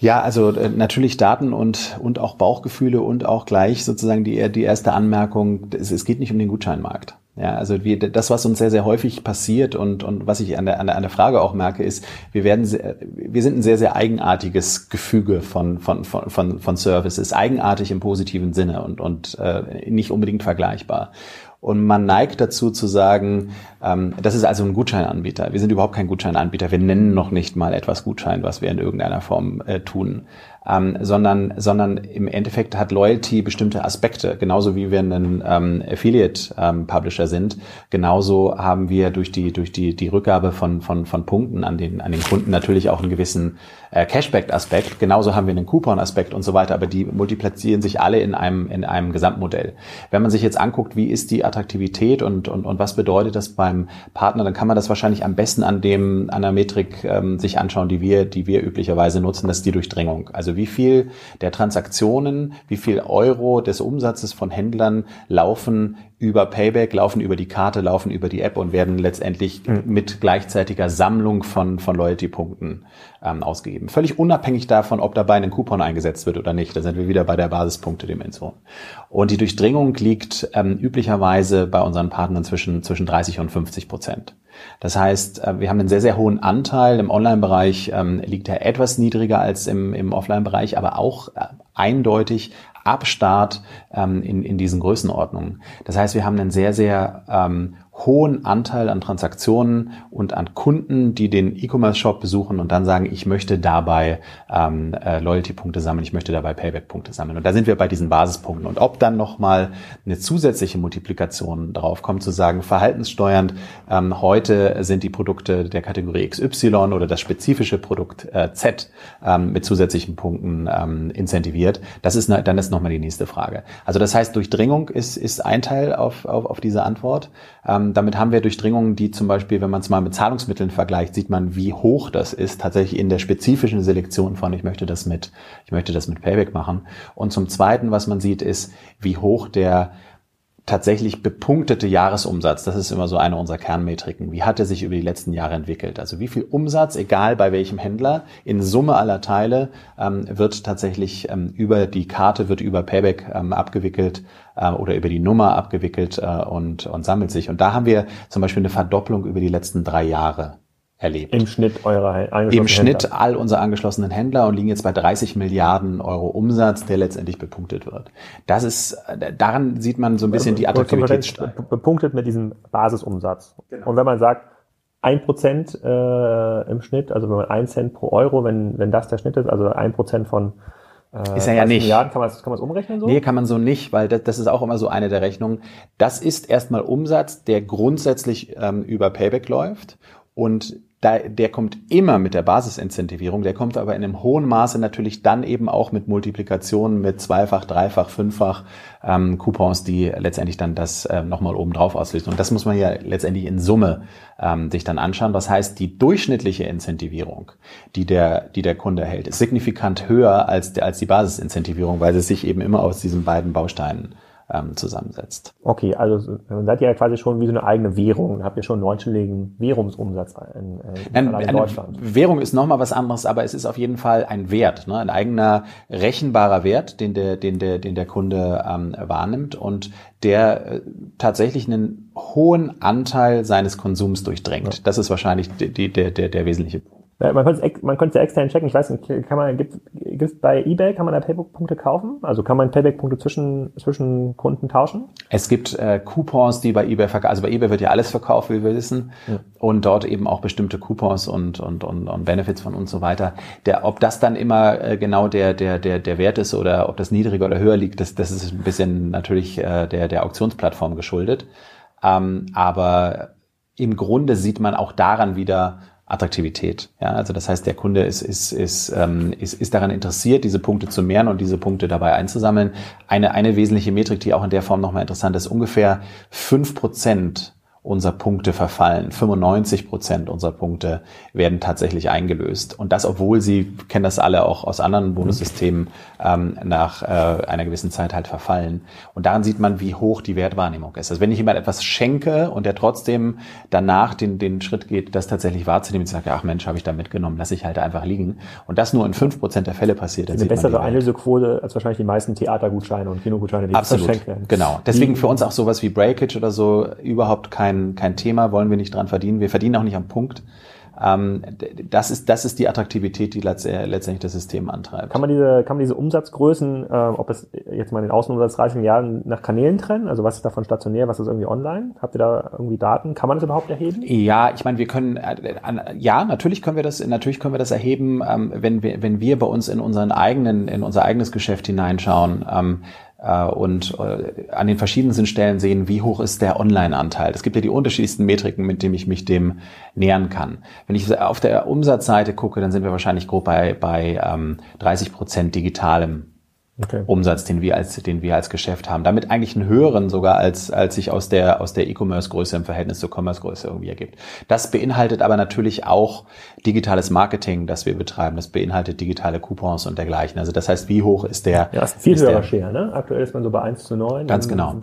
Ja, also äh, natürlich Daten und, und auch Bauchgefühle und auch gleich sozusagen die, die erste Anmerkung, es, es geht nicht um den Gutscheinmarkt. Ja, also wir, das, was uns sehr, sehr häufig passiert und, und was ich an der, an, der, an der Frage auch merke, ist, wir werden, sehr, wir sind ein sehr, sehr eigenartiges Gefüge von, von, von, von, von Services, eigenartig im positiven Sinne und, und äh, nicht unbedingt vergleichbar. Und man neigt dazu zu sagen, ähm, das ist also ein Gutscheinanbieter. Wir sind überhaupt kein Gutscheinanbieter. Wir nennen noch nicht mal etwas Gutschein, was wir in irgendeiner Form äh, tun ähm, sondern, sondern im Endeffekt hat Loyalty bestimmte Aspekte. Genauso wie wir ein ähm, Affiliate-Publisher ähm, sind, genauso haben wir durch die, durch die, die Rückgabe von, von, von Punkten an den, an den Kunden natürlich auch einen gewissen äh, Cashback-Aspekt. Genauso haben wir einen Coupon-Aspekt und so weiter, aber die multiplizieren sich alle in einem, in einem Gesamtmodell. Wenn man sich jetzt anguckt, wie ist die Attraktivität und, und, und was bedeutet das beim Partner, dann kann man das wahrscheinlich am besten an dem, an der Metrik ähm, sich anschauen, die wir, die wir üblicherweise nutzen, das ist die Durchdringung. Also wie viel der Transaktionen, wie viel Euro des Umsatzes von Händlern laufen über Payback, laufen über die Karte, laufen über die App und werden letztendlich mhm. mit gleichzeitiger Sammlung von, von Loyalty-Punkten ähm, ausgegeben. Völlig unabhängig davon, ob dabei ein Coupon eingesetzt wird oder nicht. Da sind wir wieder bei der Basispunkte-Dimension. Und die Durchdringung liegt ähm, üblicherweise bei unseren Partnern zwischen, zwischen 30 und 50 Prozent. Das heißt, äh, wir haben einen sehr, sehr hohen Anteil. Im Online-Bereich ähm, liegt er etwas niedriger als im, im Offline-Bereich, aber auch äh, eindeutig ab Start ähm, in, in diesen Größenordnungen. Das heißt, wir haben einen sehr, sehr ähm, hohen Anteil an Transaktionen und an Kunden, die den E-Commerce-Shop besuchen und dann sagen, ich möchte dabei ähm, äh, Loyalty-Punkte sammeln, ich möchte dabei Payback-Punkte sammeln. Und da sind wir bei diesen Basispunkten. Und ob dann nochmal eine zusätzliche Multiplikation drauf kommt, zu sagen, verhaltenssteuernd, ähm, heute sind die Produkte der Kategorie XY oder das spezifische Produkt äh, Z ähm, mit zusätzlichen Punkten ähm, incentiviert, das ist dann ist nochmal die nächste Frage. Also das heißt, Durchdringung ist, ist ein Teil auf, auf, auf diese Antwort. Ähm, damit haben wir Durchdringungen, die zum Beispiel, wenn man es mal mit Zahlungsmitteln vergleicht, sieht man, wie hoch das ist, tatsächlich in der spezifischen Selektion von, ich möchte das mit, ich möchte das mit Payback machen. Und zum Zweiten, was man sieht, ist, wie hoch der tatsächlich bepunktete Jahresumsatz, das ist immer so eine unserer Kernmetriken. Wie hat er sich über die letzten Jahre entwickelt? Also wie viel Umsatz, egal bei welchem Händler, in Summe aller Teile ähm, wird tatsächlich ähm, über die Karte, wird über Payback ähm, abgewickelt äh, oder über die Nummer abgewickelt äh, und, und sammelt sich. Und da haben wir zum Beispiel eine Verdopplung über die letzten drei Jahre erlebt. Im Schnitt eurer angeschlossenen Im Schnitt Händler. all unserer angeschlossenen Händler und liegen jetzt bei 30 Milliarden Euro Umsatz, der letztendlich bepunktet wird. Das ist, daran sieht man so ein bisschen die Attraktivität Bepunktet mit diesem Basisumsatz. Genau. Und wenn man sagt, ein Prozent äh, im Schnitt, also wenn man ein Cent pro Euro, wenn, wenn das der Schnitt ist, also ein Prozent von äh, ist er ja nicht. Milliarden, kann man es kann man's umrechnen so? Nee, kann man so nicht, weil das, das ist auch immer so eine der Rechnungen. Das ist erstmal Umsatz, der grundsätzlich ähm, über Payback läuft und da, der kommt immer mit der Basisincentivierung, der kommt aber in einem hohen Maße natürlich dann eben auch mit Multiplikationen, mit zweifach, dreifach, fünffach ähm, Coupons, die letztendlich dann das äh, nochmal oben drauf auslösen. Und das muss man ja letztendlich in Summe ähm, sich dann anschauen. Was heißt, die durchschnittliche Incentivierung, die der, die der Kunde erhält, ist signifikant höher als, der, als die Basisincentivierung, weil sie sich eben immer aus diesen beiden Bausteinen ähm, zusammensetzt. Okay, also dann seid ihr ja quasi schon wie so eine eigene Währung. Habt ihr schon einen neunstelligen Währungsumsatz in, äh, in, in Deutschland? Währung ist nochmal was anderes, aber es ist auf jeden Fall ein Wert, ne? ein eigener rechenbarer Wert, den der, den der, den der Kunde ähm, wahrnimmt und der äh, tatsächlich einen hohen Anteil seines Konsums durchdrängt. Ja. Das ist wahrscheinlich die, die, der, der, der wesentliche Punkt. Ja, man könnte es man könnte extern checken. Ich weiß nicht, kann man gibt es bei eBay kann man da Payback-Punkte kaufen? Also kann man Payback-Punkte zwischen zwischen Kunden tauschen? Es gibt äh, Coupons, die bei eBay verkauft. Also bei eBay wird ja alles verkauft, wie wir wissen, ja. und dort eben auch bestimmte Coupons und und und, und Benefits von und so weiter. Der, ob das dann immer äh, genau der der der der Wert ist oder ob das niedriger oder höher liegt, das das ist ein bisschen natürlich äh, der der Auktionsplattform geschuldet. Ähm, aber im Grunde sieht man auch daran wieder Attraktivität. Ja, also das heißt, der Kunde ist, ist, ist, ähm, ist, ist daran interessiert, diese Punkte zu mehren und diese Punkte dabei einzusammeln. Eine, eine wesentliche Metrik, die auch in der Form nochmal interessant ist, ungefähr fünf Prozent unserer Punkte verfallen. 95 Prozent unserer Punkte werden tatsächlich eingelöst. Und das, obwohl sie, kennen das alle auch aus anderen Bonussystemen, ähm, nach äh, einer gewissen Zeit halt verfallen. Und daran sieht man, wie hoch die Wertwahrnehmung ist. Also wenn ich jemand etwas schenke und der trotzdem danach den, den Schritt geht, das tatsächlich wahrzunehmen, und sagt, ach Mensch, habe ich da mitgenommen, lasse ich halt einfach liegen. Und das nur in fünf Prozent der Fälle passiert. Eine bessere Einlösequote als wahrscheinlich die meisten Theatergutscheine und Kinogutscheine, die Absolut. verschenkt werden. Genau. Deswegen für uns auch sowas wie Breakage oder so überhaupt kein kein, kein Thema, wollen wir nicht dran verdienen. Wir verdienen auch nicht am Punkt. Ähm, das ist, das ist die Attraktivität, die letztendlich das System antreibt. Kann man diese, kann man diese Umsatzgrößen, äh, ob es jetzt mal den Außenumsatz 30 Milliarden nach Kanälen trennen? Also was ist davon stationär, was ist irgendwie online? Habt ihr da irgendwie Daten? Kann man das überhaupt erheben? Ja, ich meine, wir können, äh, ja, natürlich können wir das, natürlich können wir das erheben, ähm, wenn wir, wenn wir bei uns in unseren eigenen, in unser eigenes Geschäft hineinschauen. Ähm, äh, und äh, an den verschiedensten Stellen sehen, wie hoch ist der Online-Anteil. Es gibt ja die unterschiedlichsten Metriken, mit denen ich mich dem nähern kann. Wenn ich auf der Umsatzseite gucke, dann sind wir wahrscheinlich grob bei, bei ähm, 30 Prozent digitalem okay. Umsatz, den wir als, den wir als Geschäft haben. Damit eigentlich einen höheren sogar, als, als sich aus der, aus der E-Commerce-Größe im Verhältnis zur Commerce-Größe irgendwie ergibt. Das beinhaltet aber natürlich auch digitales Marketing, das wir betreiben. Das beinhaltet digitale Coupons und dergleichen. Also das heißt, wie hoch ist der? Ja, ist viel höherer Share, ne? Aktuell ist man so bei 1 zu 9. Ganz genau.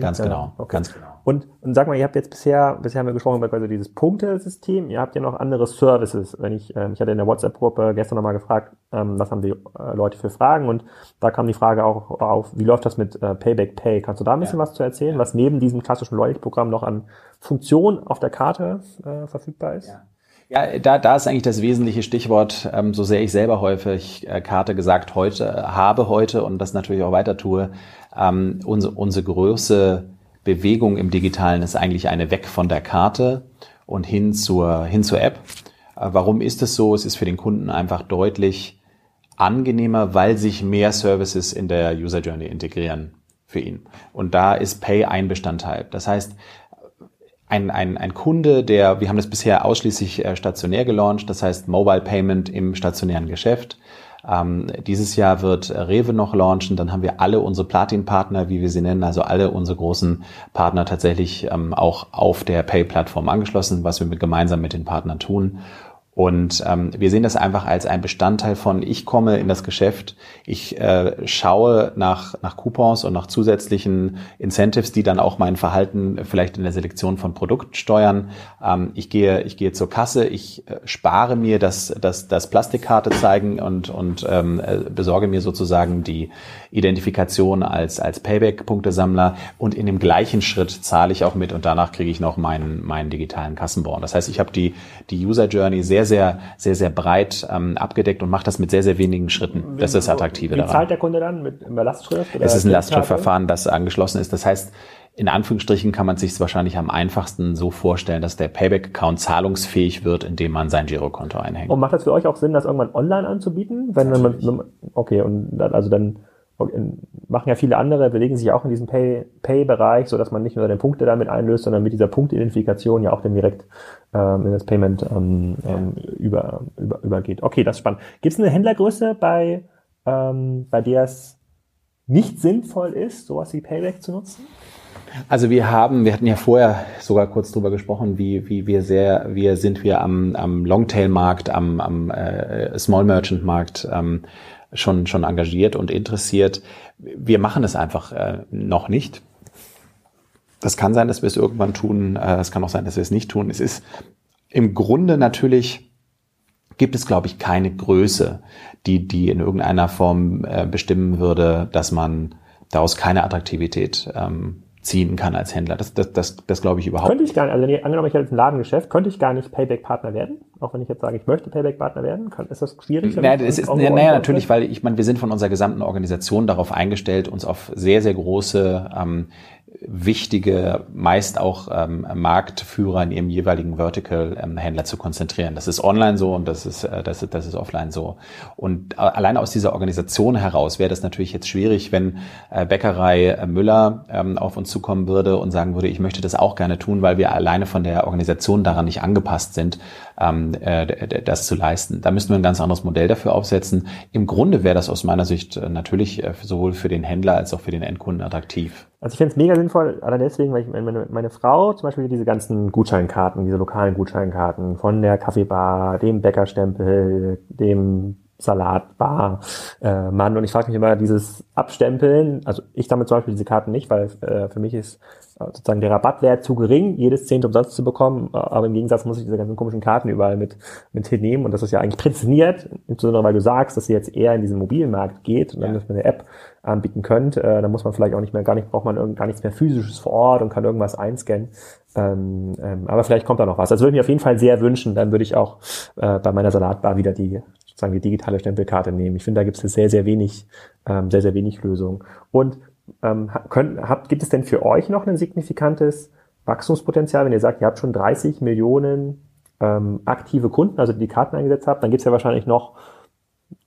Ganz ja, genau. Okay. Ganz genau. Und, und sag mal, ihr habt jetzt bisher, bisher haben wir gesprochen über quasi dieses Punktesystem. Ihr habt ja noch andere Services. Wenn ich, ähm, ich hatte in der WhatsApp-Gruppe gestern nochmal gefragt, ähm, was haben die äh, Leute für Fragen? Und da kam die Frage auch auf, wie läuft das mit äh, Payback Pay? Kannst du da ein bisschen ja. was zu erzählen, was neben diesem klassischen Loyalty-Programm noch an Funktion auf der Karte äh, verfügbar ist? Ja. Ja, da, da ist eigentlich das wesentliche Stichwort, ähm, so sehr ich selber häufig äh, Karte gesagt heute habe heute und das natürlich auch weiter tue. Ähm, unsere, unsere größte Bewegung im Digitalen ist eigentlich eine weg von der Karte und hin zur, hin zur App. Äh, warum ist es so? Es ist für den Kunden einfach deutlich angenehmer, weil sich mehr Services in der User Journey integrieren für ihn. Und da ist Pay ein Bestandteil. Das heißt, ein, ein, ein Kunde, der, wir haben das bisher ausschließlich äh, stationär gelauncht, das heißt Mobile Payment im stationären Geschäft. Ähm, dieses Jahr wird Rewe noch launchen, dann haben wir alle unsere Platin-Partner, wie wir sie nennen, also alle unsere großen Partner tatsächlich ähm, auch auf der Pay-Plattform angeschlossen, was wir mit, gemeinsam mit den Partnern tun. Und ähm, wir sehen das einfach als ein Bestandteil von, ich komme in das Geschäft, ich äh, schaue nach, nach Coupons und nach zusätzlichen Incentives, die dann auch mein Verhalten vielleicht in der Selektion von Produkten steuern. Ähm, ich, gehe, ich gehe zur Kasse, ich äh, spare mir das, das, das Plastikkarte zeigen und, und ähm, äh, besorge mir sozusagen die Identifikation als, als Payback-Punktesammler und in dem gleichen Schritt zahle ich auch mit und danach kriege ich noch meinen, meinen digitalen Kassenbon. Das heißt, ich habe die, die User Journey sehr sehr, sehr, sehr, sehr breit ähm, abgedeckt und macht das mit sehr, sehr wenigen Schritten. Das ist das Attraktive daran. Wie zahlt der Kunde dann mit über Lastschrift? es ist ein Lastschriftverfahren, das angeschlossen ist. Das heißt, in Anführungsstrichen kann man sich es wahrscheinlich am einfachsten so vorstellen, dass der Payback-Account zahlungsfähig wird, indem man sein Girokonto einhängt. Und macht das für euch auch Sinn, das irgendwann online anzubieten? Wenn man, okay, und also dann machen ja viele andere, bewegen sich auch in diesem Pay-Bereich, so dass man nicht nur den Punkte damit einlöst, sondern mit dieser Punktidentifikation ja auch dann direkt ähm, in das Payment ähm, ähm, über, über, übergeht. Okay, das ist spannend. Gibt es eine Händlergröße, bei, ähm, bei der es nicht sinnvoll ist, sowas wie Payback zu nutzen? Also wir haben, wir hatten ja vorher sogar kurz drüber gesprochen, wie, wie wir sehr, wie sind wir am, am Longtail-Markt, am, am äh, Small Merchant-Markt ähm, schon, schon engagiert und interessiert. Wir machen es einfach äh, noch nicht. Das kann sein, dass wir es irgendwann tun. Äh, es kann auch sein, dass wir es nicht tun. Es ist im Grunde natürlich gibt es, glaube ich, keine Größe, die, die in irgendeiner Form äh, bestimmen würde, dass man daraus keine Attraktivität ähm, ziehen kann als Händler. Das, das, das, das glaube ich überhaupt Könnte ich gar nicht, also ich, angenommen, ich hätte ein Ladengeschäft, könnte ich gar nicht Payback-Partner werden? Auch wenn ich jetzt sage, ich möchte Payback-Partner werden? Kann, ist das schwierig? Naja, das ist, naja, naja natürlich, weil ich meine, wir sind von unserer gesamten Organisation darauf eingestellt, uns auf sehr, sehr große ähm, wichtige, meist auch ähm, Marktführer in ihrem jeweiligen Vertical-Händler ähm, zu konzentrieren. Das ist online so und das ist, äh, das, ist, das ist offline so. Und äh, allein aus dieser Organisation heraus wäre das natürlich jetzt schwierig, wenn äh, Bäckerei äh, Müller ähm, auf uns zukommen würde und sagen würde, ich möchte das auch gerne tun, weil wir alleine von der Organisation daran nicht angepasst sind, ähm, äh, das zu leisten. Da müssten wir ein ganz anderes Modell dafür aufsetzen. Im Grunde wäre das aus meiner Sicht äh, natürlich äh, sowohl für den Händler als auch für den Endkunden attraktiv. Also ich finde es mega sinnvoll, allein deswegen, weil ich meine, meine Frau zum Beispiel diese ganzen Gutscheinkarten, diese lokalen Gutscheinkarten von der Kaffeebar, dem Bäckerstempel, dem Salatbar äh, Mann. Und ich frage mich immer, dieses Abstempeln, also ich sammle zum Beispiel diese Karten nicht, weil äh, für mich ist sozusagen der Rabattwert zu gering, jedes Zehnte umsonst zu bekommen. Aber im Gegensatz muss ich diese ganzen komischen Karten überall mit, mit hinnehmen. Und das ist ja eigentlich prädestiniert, insbesondere weil du sagst, dass sie jetzt eher in diesen mobilen Markt geht und dann, dass man eine App anbieten könnt. Äh, dann muss man vielleicht auch nicht mehr, gar nicht, braucht man irgend, gar nichts mehr physisches vor Ort und kann irgendwas einscannen. Ähm, ähm, aber vielleicht kommt da noch was. Das würde ich mir auf jeden Fall sehr wünschen. Dann würde ich auch äh, bei meiner Salatbar wieder die sozusagen die digitale Stempelkarte nehmen. Ich finde, da gibt es sehr, sehr wenig, ähm, sehr, sehr wenig Lösungen. Und ähm, können, habt, gibt es denn für euch noch ein signifikantes Wachstumspotenzial, wenn ihr sagt, ihr habt schon 30 Millionen ähm, aktive Kunden, also die, die Karten eingesetzt habt, dann gibt es ja wahrscheinlich noch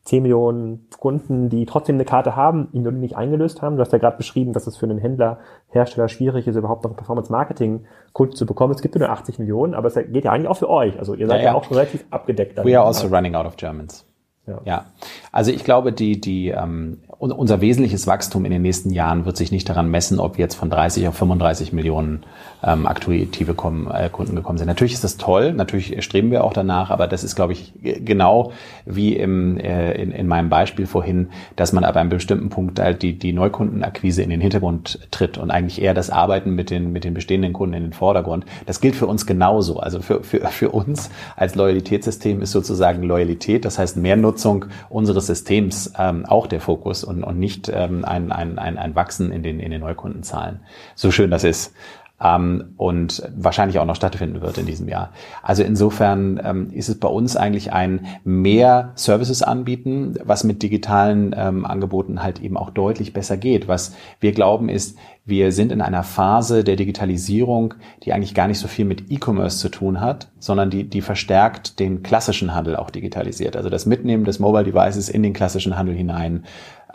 10 Millionen Kunden, die trotzdem eine Karte haben, ihn nur nicht eingelöst haben. Du hast ja gerade beschrieben, dass es für einen Händler, Hersteller schwierig ist, überhaupt noch Performance-Marketing-Kunden zu bekommen. Es gibt nur 80 Millionen, aber es geht ja eigentlich auch für euch. Also ihr seid ja, ja. ja auch schon relativ abgedeckt. We are also running out of Germans. Ja. ja. Also ich glaube, die, die, ähm, unser wesentliches Wachstum in den nächsten Jahren wird sich nicht daran messen, ob jetzt von 30 auf 35 Millionen ähm, aktive kommen, äh, Kunden gekommen sind. Natürlich ist das toll, natürlich streben wir auch danach, aber das ist, glaube ich, genau wie im, äh, in, in meinem Beispiel vorhin, dass man ab einem bestimmten Punkt halt die, die Neukundenakquise in den Hintergrund tritt und eigentlich eher das Arbeiten mit den, mit den bestehenden Kunden in den Vordergrund. Das gilt für uns genauso. Also für, für, für uns als Loyalitätssystem ist sozusagen Loyalität, das heißt Mehrnutzung unseres Systems ähm, auch der Fokus und, und nicht ähm, ein, ein, ein, ein Wachsen in den, in den Neukundenzahlen. So schön das ist. Ähm, und wahrscheinlich auch noch stattfinden wird in diesem Jahr. Also insofern ähm, ist es bei uns eigentlich ein mehr Services anbieten, was mit digitalen ähm, Angeboten halt eben auch deutlich besser geht. Was wir glauben ist, wir sind in einer Phase der Digitalisierung, die eigentlich gar nicht so viel mit E-Commerce zu tun hat, sondern die, die verstärkt den klassischen Handel auch digitalisiert. Also das Mitnehmen des Mobile Devices in den klassischen Handel hinein.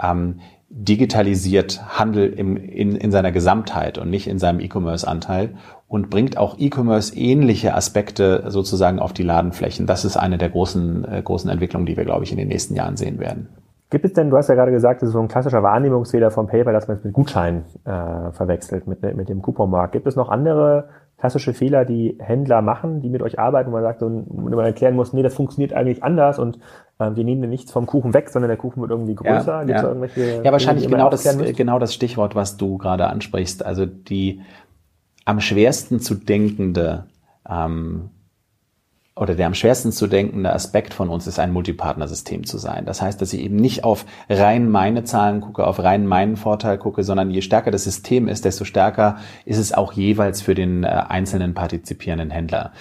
Ähm, digitalisiert Handel im, in, in seiner Gesamtheit und nicht in seinem E-Commerce-Anteil und bringt auch E-Commerce ähnliche Aspekte sozusagen auf die Ladenflächen. Das ist eine der großen, äh, großen Entwicklungen, die wir, glaube ich, in den nächsten Jahren sehen werden. Gibt es denn, du hast ja gerade gesagt, das ist so ein klassischer Wahrnehmungsfehler vom Paper, dass man es mit Gutschein äh, verwechselt, mit, mit dem Couponmarkt. Gibt es noch andere klassische Fehler, die Händler machen, die mit euch arbeiten, wo man sagt, und man erklären muss, nee, das funktioniert eigentlich anders und äh, wir nehmen nichts vom Kuchen weg, sondern der Kuchen wird irgendwie größer. Ja, Gibt's ja. irgendwelche ja wahrscheinlich genau das, genau das Stichwort, was du gerade ansprichst. Also die am schwersten zu denkende ähm, oder der am schwersten zu denkende Aspekt von uns ist, ein Multipartnersystem zu sein. Das heißt, dass ich eben nicht auf rein meine Zahlen gucke, auf rein meinen Vorteil gucke, sondern je stärker das System ist, desto stärker ist es auch jeweils für den äh, einzelnen partizipierenden Händler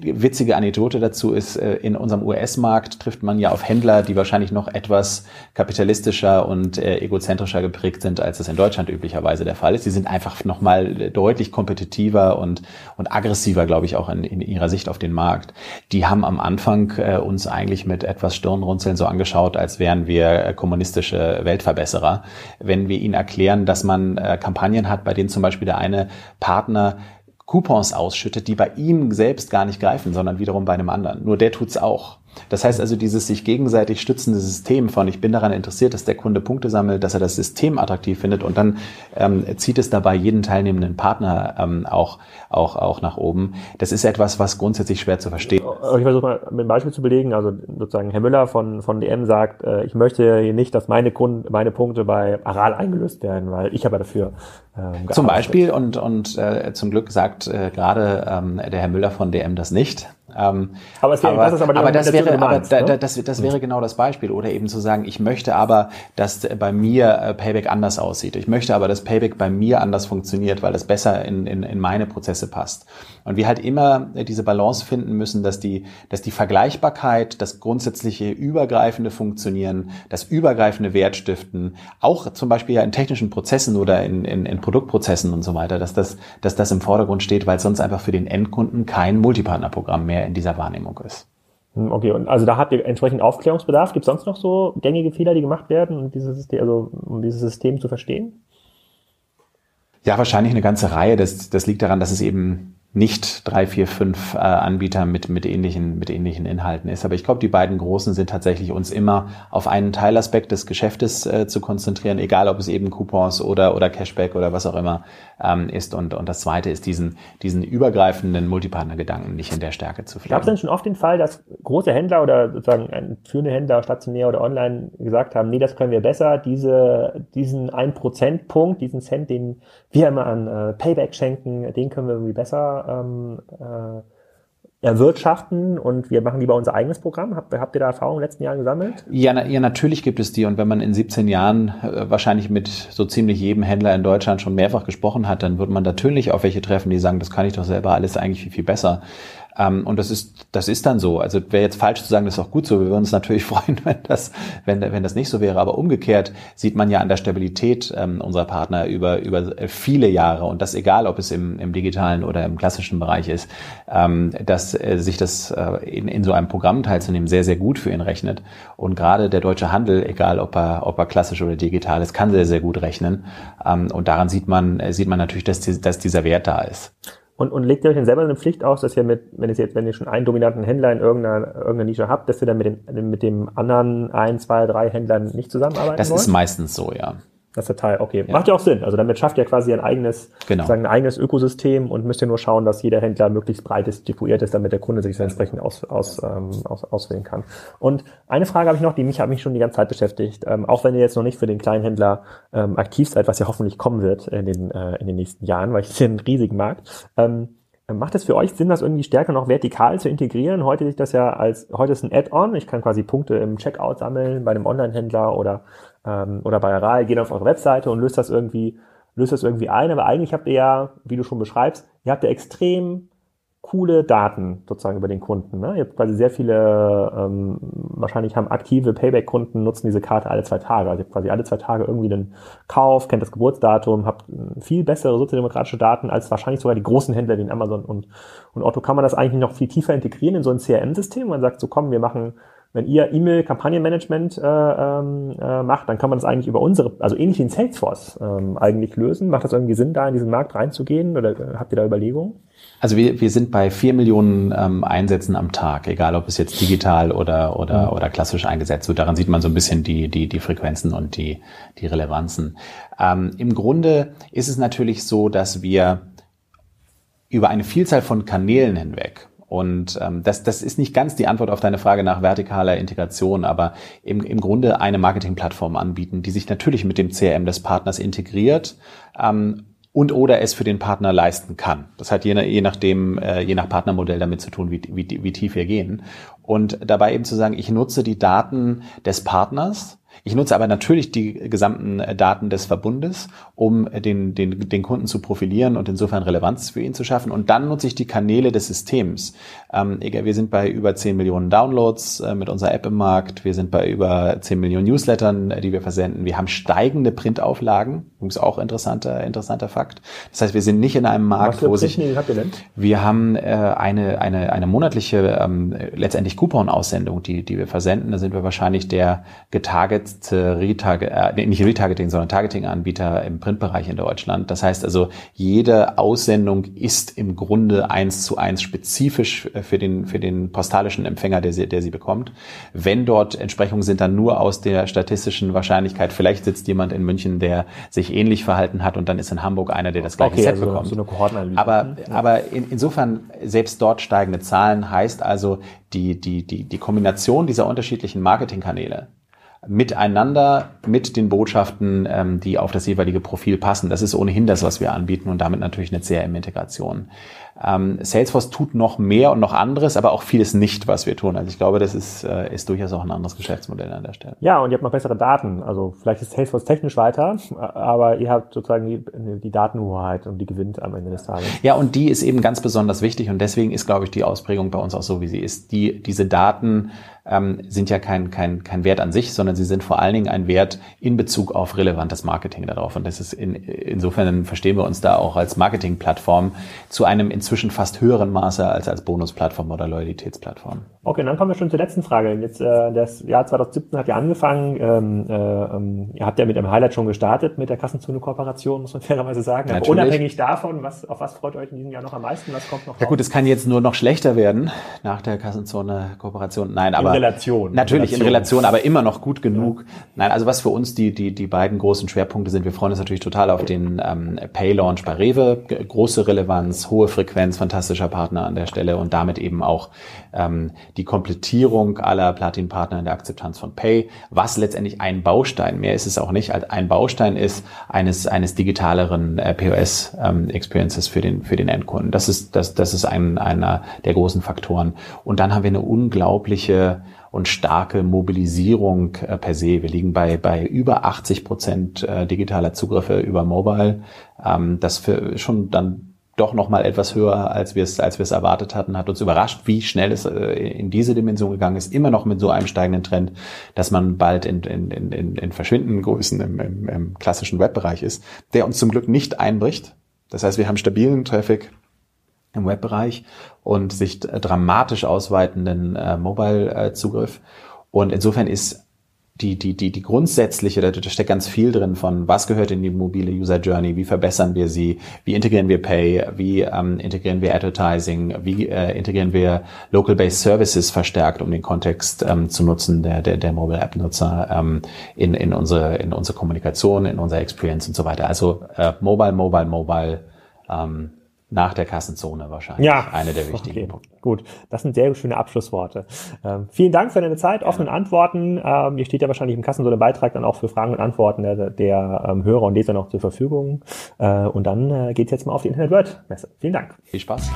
witzige Anekdote dazu ist, äh, in unserem US-Markt trifft man ja auf Händler, die wahrscheinlich noch etwas kapitalistischer und äh, egozentrischer geprägt sind, als es in Deutschland üblicherweise der Fall ist. Die sind einfach nochmal deutlich kompetitiver und, und aggressiver, glaube ich, auch in, in ihrer Sicht auf den Markt. Die haben am Anfang äh, uns eigentlich mit etwas Stirnrunzeln so angeschaut, als wären wir kommunistische Weltverbesserer. Wenn wir ihnen erklären, dass man Kampagnen hat, bei denen zum Beispiel der eine Partner Coupons ausschüttet, die bei ihm selbst gar nicht greifen, sondern wiederum bei einem anderen. Nur der tut's auch. Das heißt also, dieses sich gegenseitig stützende System von ich bin daran interessiert, dass der Kunde Punkte sammelt, dass er das System attraktiv findet und dann ähm, zieht es dabei jeden teilnehmenden Partner ähm, auch, auch, auch nach oben. Das ist etwas, was grundsätzlich schwer zu verstehen ist. Ich versuche mal mit einem Beispiel zu belegen. Also sozusagen Herr Müller von, von DM sagt, äh, ich möchte hier nicht, dass meine Kunden, meine Punkte bei Aral eingelöst werden, weil ich habe dafür ähm, Zum Beispiel und, und äh, zum Glück sagt äh, gerade ähm, der Herr Müller von DM das nicht. Ähm, aber, aber, das ist aber, aber das wäre, meinst, aber ne? das, das wäre genau das Beispiel. Oder eben zu sagen, ich möchte aber, dass bei mir äh, Payback anders aussieht. Ich möchte aber, dass Payback bei mir anders funktioniert, weil es besser in, in, in meine Prozesse passt. Und wir halt immer diese Balance finden müssen, dass die, dass die Vergleichbarkeit, das grundsätzliche übergreifende Funktionieren, das übergreifende Wertstiften, auch zum Beispiel ja in technischen Prozessen oder in, in, in Produktprozessen und so weiter, dass das, dass das im Vordergrund steht, weil sonst einfach für den Endkunden kein Multipartnerprogramm mehr in dieser Wahrnehmung ist. Hm, okay, und also da habt ihr entsprechend Aufklärungsbedarf. Gibt es sonst noch so gängige Fehler, die gemacht werden, um dieses System, also um dieses System zu verstehen? Ja, wahrscheinlich eine ganze Reihe. Das, das liegt daran, dass es eben nicht drei, vier, fünf äh, Anbieter mit, mit, ähnlichen, mit ähnlichen Inhalten ist. Aber ich glaube, die beiden großen sind tatsächlich uns immer auf einen Teilaspekt des Geschäftes äh, zu konzentrieren, egal ob es eben Coupons oder, oder Cashback oder was auch immer ähm, ist. Und, und das zweite ist, diesen, diesen übergreifenden Multipartner-Gedanken nicht in der Stärke zu pflegen. Gab es denn schon oft den Fall, dass große Händler oder sozusagen führende Händler stationär oder online gesagt haben, nee, das können wir besser, diese, diesen ein Prozentpunkt, diesen Cent, den wir immer an äh, Payback schenken, den können wir irgendwie besser ähm, äh, erwirtschaften und wir machen lieber unser eigenes Programm? Habt, habt ihr da Erfahrungen in den letzten Jahren gesammelt? Ja, na, ja, natürlich gibt es die. Und wenn man in 17 Jahren äh, wahrscheinlich mit so ziemlich jedem Händler in Deutschland schon mehrfach gesprochen hat, dann wird man natürlich auf welche treffen, die sagen, das kann ich doch selber alles eigentlich viel, viel besser. Ähm, und das ist, das ist dann so. Also wäre jetzt falsch zu sagen, das ist auch gut so. Wir würden uns natürlich freuen, wenn das, wenn, wenn das nicht so wäre. Aber umgekehrt sieht man ja an der Stabilität ähm, unserer Partner über, über viele Jahre und das egal, ob es im, im digitalen oder im klassischen Bereich ist, ähm, dass äh, sich das äh, in, in so einem Programm teilzunehmen sehr, sehr gut für ihn rechnet. Und gerade der deutsche Handel, egal ob er, ob er klassisch oder digital ist, kann sehr, sehr gut rechnen. Und daran sieht man, sieht man natürlich, dass, dass dieser Wert da ist. Und, und legt ihr euch dann selber eine Pflicht aus, dass ihr mit, wenn ihr jetzt, wenn ihr schon einen dominanten Händler in irgendeiner, irgendeiner Nische habt, dass ihr dann mit dem, mit dem anderen ein, zwei, drei Händlern nicht zusammenarbeiten Das wollt? ist meistens so, ja. Das Teil, okay. Ja. Macht ja auch Sinn. Also damit schafft ihr quasi ein eigenes, genau. sagen, ein eigenes Ökosystem und müsst ihr nur schauen, dass jeder Händler möglichst breit distribuiert ist, damit der Kunde sich entsprechend aus, aus, ähm, aus, auswählen kann. Und eine Frage habe ich noch, die mich hat mich schon die ganze Zeit beschäftigt. Ähm, auch wenn ihr jetzt noch nicht für den kleinen Händler ähm, aktiv seid, was ja hoffentlich kommen wird in den, äh, in den nächsten Jahren, weil ich sehe einen riesigen Markt. Ähm, Macht es für euch Sinn, das irgendwie stärker noch vertikal zu integrieren? Heute sieht das ja als, heute ist ein Add-on. Ich kann quasi Punkte im Checkout sammeln bei einem Online-Händler oder, ähm, oder bei RAI, gehen auf eure Webseite und löst das irgendwie, löst das irgendwie ein. Aber eigentlich habt ihr ja, wie du schon beschreibst, ihr habt ja extrem coole Daten sozusagen über den Kunden. Ne? Ihr habt quasi sehr viele, ähm, wahrscheinlich haben aktive Payback-Kunden, nutzen diese Karte alle zwei Tage. Also ihr habt quasi alle zwei Tage irgendwie einen Kauf, kennt das Geburtsdatum, habt viel bessere sozialdemokratische Daten als wahrscheinlich sogar die großen Händler wie Amazon und, und Otto. Kann man das eigentlich noch viel tiefer integrieren in so ein CRM-System? Man sagt so, komm, wir machen wenn ihr E-Mail-Kampagnenmanagement äh, ähm, äh, macht, dann kann man das eigentlich über unsere, also ähnlich wie in Salesforce ähm, eigentlich lösen. Macht das irgendwie Sinn, da in diesen Markt reinzugehen oder äh, habt ihr da Überlegungen? Also wir, wir sind bei vier Millionen ähm, Einsätzen am Tag, egal ob es jetzt digital oder oder mhm. oder klassisch eingesetzt wird. Daran sieht man so ein bisschen die die die Frequenzen und die die Relevanzen. Ähm, Im Grunde ist es natürlich so, dass wir über eine Vielzahl von Kanälen hinweg und ähm, das, das ist nicht ganz die Antwort auf deine Frage nach vertikaler Integration, aber im, im Grunde eine Marketingplattform anbieten, die sich natürlich mit dem CRM des Partners integriert ähm, und oder es für den Partner leisten kann. Das hat je, je nachdem, äh, je nach Partnermodell damit zu tun, wie, wie, wie tief wir gehen. Und dabei eben zu sagen, ich nutze die Daten des Partners, Ich nutze aber natürlich die gesamten äh, Daten des Verbundes, um den, den, den Kunden zu profilieren und insofern Relevanz für ihn zu schaffen. Und dann nutze ich die Kanäle des Systems. Ähm, wir sind bei über 10 Millionen Downloads äh, mit unserer App im Markt. Wir sind bei über 10 Millionen Newslettern, äh, die wir versenden. Wir haben steigende Printauflagen. Das ist auch interessanter, interessanter Fakt. Das heißt, wir sind nicht in einem Markt, Was für wo sich... habt ihr denn? Wir haben äh, eine, eine, eine monatliche, ähm, letztendlich Coupon-Aussendung, die, die wir versenden. Da sind wir wahrscheinlich der getargetete Retarget, äh, nicht Retargeting, sondern Targeting-Anbieter im Printbereich in Deutschland. Das heißt also, jede Aussendung ist im Grunde eins zu eins spezifisch für den, für den postalischen Empfänger, der sie, der sie bekommt. Wenn dort Entsprechungen sind, dann nur aus der statistischen Wahrscheinlichkeit. Vielleicht sitzt jemand in München, der sich ähnlich verhalten hat und dann ist in Hamburg einer, der das gleiche okay, Set also bekommt. So eine Kohortenanalyse. Aber, Mhm. aber in, insofern, selbst dort steigende Zahlen heißt also, die, die, die, die Kombination dieser unterschiedlichen Marketingkanäle miteinander mit den Botschaften, ähm, die auf das jeweilige Profil passen. Das ist ohnehin das, was wir anbieten und damit natürlich eine CRM-Integration. Ähm, Salesforce tut noch mehr und noch anderes, aber auch vieles nicht, was wir tun. Also ich glaube, das ist, äh, ist durchaus auch ein anderes Geschäftsmodell an der Stelle. Ja, und ihr habt noch bessere Daten. Also vielleicht ist Salesforce technisch weiter, aber ihr habt sozusagen die, die Datenhoheit und die gewinnt am Ende des Tages. Ja, und die ist eben ganz besonders wichtig und deswegen ist, glaube ich, die Ausprägung bei uns auch so, wie sie ist. Die, diese Daten ähm, sind ja kein, kein, kein Wert an sich, sondern sie sind vor allen Dingen ein Wert in Bezug auf relevantes Marketing darauf. Und das ist in, insofern verstehen wir uns da auch als Marketingplattform zu einem inzwischen fast höheren Maße als als Bonusplattform oder Loyalitätsplattform. Okay, dann kommen wir schon zur letzten Frage. Jetzt äh, das Jahr 2017 hat ja angefangen. Ähm, äh, ähm, ihr habt ja mit einem Highlight schon gestartet mit der Kassenzone-Kooperation, muss man fairerweise sagen. Aber unabhängig davon, was auf was freut euch in diesem Jahr noch am meisten? Was kommt noch? Ja gut, es kann jetzt nur noch schlechter werden nach der Kassenzone-Kooperation. Nein, aber Relation. Natürlich in Relation, aber immer noch gut genug. Nein, also was für uns die die die beiden großen Schwerpunkte sind, wir freuen uns natürlich total auf den ähm, Pay-Launch bei Rewe, große Relevanz, hohe Frequenz, fantastischer Partner an der Stelle und damit eben auch ähm, die Komplettierung aller Platin-Partner in der Akzeptanz von Pay, was letztendlich ein Baustein, mehr ist es auch nicht, als ein Baustein ist eines eines digitaleren äh, POS ähm, für den für den Endkunden. Das ist das das ist ein einer der großen Faktoren. Und dann haben wir eine unglaubliche und starke Mobilisierung äh, per se. Wir liegen bei, bei über 80 Prozent äh, digitaler Zugriffe über Mobile. Ähm, das für schon dann doch noch mal etwas höher, als wir es, als wir es erwartet hatten, hat uns überrascht, wie schnell es äh, in diese Dimension gegangen ist. Immer noch mit so einem steigenden Trend, dass man bald in, in, in, in verschwindenden Größen im, im, im klassischen Webbereich ist, der uns zum Glück nicht einbricht. Das heißt, wir haben stabilen Traffic im Webbereich und sich dramatisch ausweitenden äh, Mobile-Zugriff. Und insofern ist die, die, die, die grundsätzliche, da, da steckt ganz viel drin von, was gehört in die mobile User Journey, wie verbessern wir sie, wie integrieren wir Pay, wie ähm, integrieren wir Advertising, wie äh, integrieren wir Local-Based Services verstärkt, um den Kontext ähm, zu nutzen der, der, der Mobile App-Nutzer ähm, in, in, unsere, in unsere Kommunikation, in unsere Experience und so weiter. Also äh, Mobile, Mobile, Mobile, ähm, nach der Kassenzone wahrscheinlich. Ja, Eine der wichtigen okay. Punkte. Gut, das sind sehr schöne Abschlussworte. Ähm, vielen Dank für deine Zeit, offenen Antworten. Ähm, ihr steht ja wahrscheinlich im Kassenzone Beitrag dann auch für Fragen und Antworten der, der ähm, Hörer und Leser noch zur Verfügung. Äh, und dann äh, geht's jetzt mal auf die Internet World Messe. Vielen Dank. Viel Spaß.